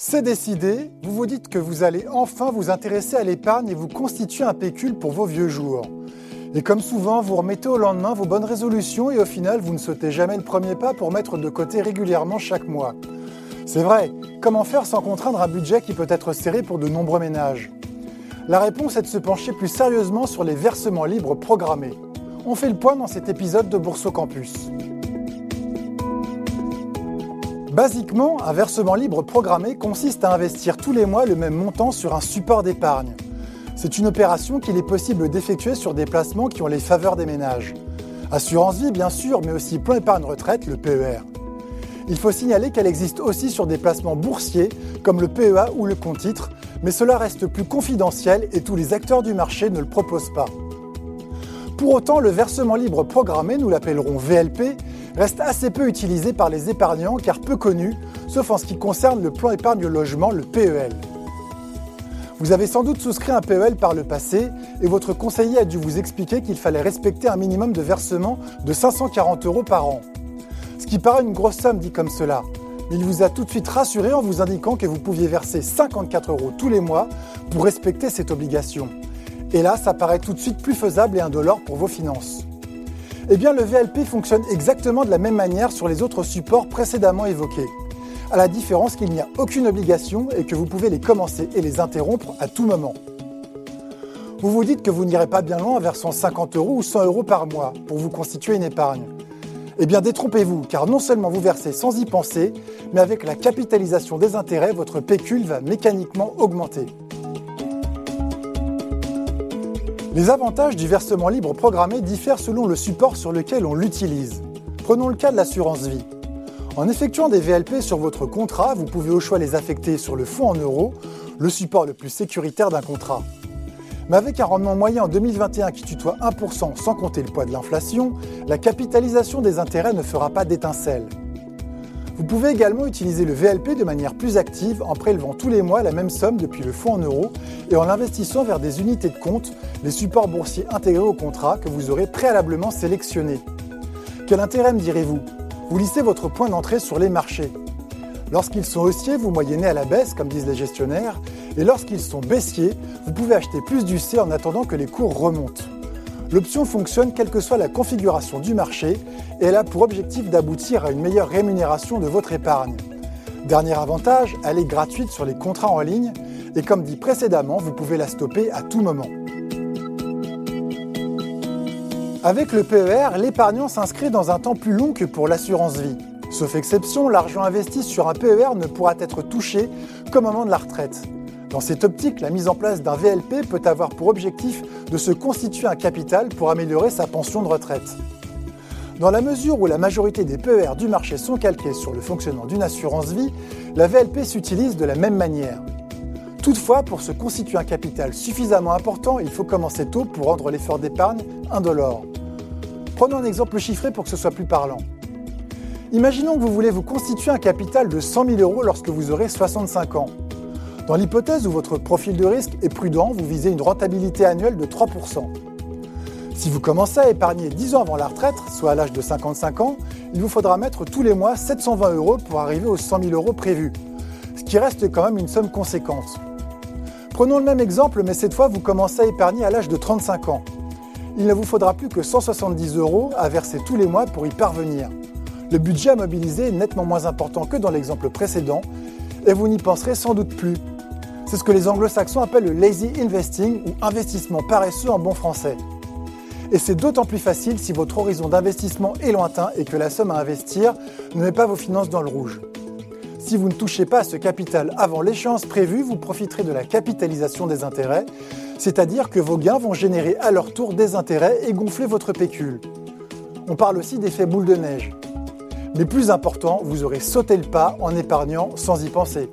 C'est décidé, vous vous dites que vous allez enfin vous intéresser à l'épargne et vous constituer un pécule pour vos vieux jours. Et comme souvent, vous remettez au lendemain vos bonnes résolutions et au final, vous ne sautez jamais le premier pas pour mettre de côté régulièrement chaque mois. C'est vrai, comment faire sans contraindre un budget qui peut être serré pour de nombreux ménages? La réponse est de se pencher plus sérieusement sur les versements libres programmés. On fait le point dans cet épisode de Bourse Campus. Basiquement, un versement libre programmé consiste à investir tous les mois le même montant sur un support d'épargne. C'est une opération qu'il est possible d'effectuer sur des placements qui ont les faveurs des ménages. Assurance vie bien sûr, mais aussi plan épargne retraite, le PER. Il faut signaler qu'elle existe aussi sur des placements boursiers comme le PEA ou le compte titre, mais cela reste plus confidentiel et tous les acteurs du marché ne le proposent pas. Pour autant, le versement libre programmé, nous l'appellerons VLP, reste assez peu utilisé par les épargnants car peu connu, sauf en ce qui concerne le plan épargne logement, le PEL. Vous avez sans doute souscrit un PEL par le passé et votre conseiller a dû vous expliquer qu'il fallait respecter un minimum de versement de 540 euros par an. Ce qui paraît une grosse somme dit comme cela, mais il vous a tout de suite rassuré en vous indiquant que vous pouviez verser 54 euros tous les mois pour respecter cette obligation. Et là, ça paraît tout de suite plus faisable et indolore pour vos finances. Eh bien, le VLP fonctionne exactement de la même manière sur les autres supports précédemment évoqués, à la différence qu'il n'y a aucune obligation et que vous pouvez les commencer et les interrompre à tout moment. Vous vous dites que vous n'irez pas bien loin en versant 50 euros ou 100 euros par mois pour vous constituer une épargne. Eh bien, détrompez-vous, car non seulement vous versez sans y penser, mais avec la capitalisation des intérêts, votre pécule va mécaniquement augmenter. Les avantages du versement libre programmé diffèrent selon le support sur lequel on l'utilise. Prenons le cas de l'assurance vie. En effectuant des VLP sur votre contrat, vous pouvez au choix les affecter sur le fonds en euros, le support le plus sécuritaire d'un contrat. Mais avec un rendement moyen en 2021 qui tutoie 1% sans compter le poids de l'inflation, la capitalisation des intérêts ne fera pas d'étincelle. Vous pouvez également utiliser le VLP de manière plus active en prélevant tous les mois la même somme depuis le fonds en euros et en l'investissant vers des unités de compte, les supports boursiers intégrés au contrat que vous aurez préalablement sélectionnés. Quel intérêt me direz-vous? Vous lissez votre point d'entrée sur les marchés. Lorsqu'ils sont haussiers, vous moyennez à la baisse, comme disent les gestionnaires, et lorsqu'ils sont baissiers, vous pouvez acheter plus du C en attendant que les cours remontent. L'option fonctionne quelle que soit la configuration du marché et elle a pour objectif d'aboutir à une meilleure rémunération de votre épargne. Dernier avantage, elle est gratuite sur les contrats en ligne et comme dit précédemment, vous pouvez la stopper à tout moment. Avec le PER, l'épargnant s'inscrit dans un temps plus long que pour l'assurance vie. Sauf exception, l'argent investi sur un PER ne pourra être touché qu'au moment de la retraite. Dans cette optique, la mise en place d'un VLP peut avoir pour objectif de se constituer un capital pour améliorer sa pension de retraite. Dans la mesure où la majorité des PER du marché sont calqués sur le fonctionnement d'une assurance vie, la VLP s'utilise de la même manière. Toutefois, pour se constituer un capital suffisamment important, il faut commencer tôt pour rendre l'effort d'épargne indolore. Prenons un exemple chiffré pour que ce soit plus parlant. Imaginons que vous voulez vous constituer un capital de 100 000 euros lorsque vous aurez 65 ans. Dans l'hypothèse où votre profil de risque est prudent, vous visez une rentabilité annuelle de 3%. Si vous commencez à épargner 10 ans avant la retraite, soit à l'âge de 55 ans, il vous faudra mettre tous les mois 720 euros pour arriver aux 100 000 euros prévus, ce qui reste quand même une somme conséquente. Prenons le même exemple, mais cette fois vous commencez à épargner à l'âge de 35 ans. Il ne vous faudra plus que 170 euros à verser tous les mois pour y parvenir. Le budget à mobiliser est nettement moins important que dans l'exemple précédent, et vous n'y penserez sans doute plus, c'est ce que les anglo-saxons appellent le lazy investing ou investissement paresseux en bon français. Et c'est d'autant plus facile si votre horizon d'investissement est lointain et que la somme à investir ne met pas vos finances dans le rouge. Si vous ne touchez pas à ce capital avant l'échéance prévue, vous profiterez de la capitalisation des intérêts, c'est-à-dire que vos gains vont générer à leur tour des intérêts et gonfler votre pécule. On parle aussi d'effet boule de neige. Mais plus important, vous aurez sauté le pas en épargnant sans y penser.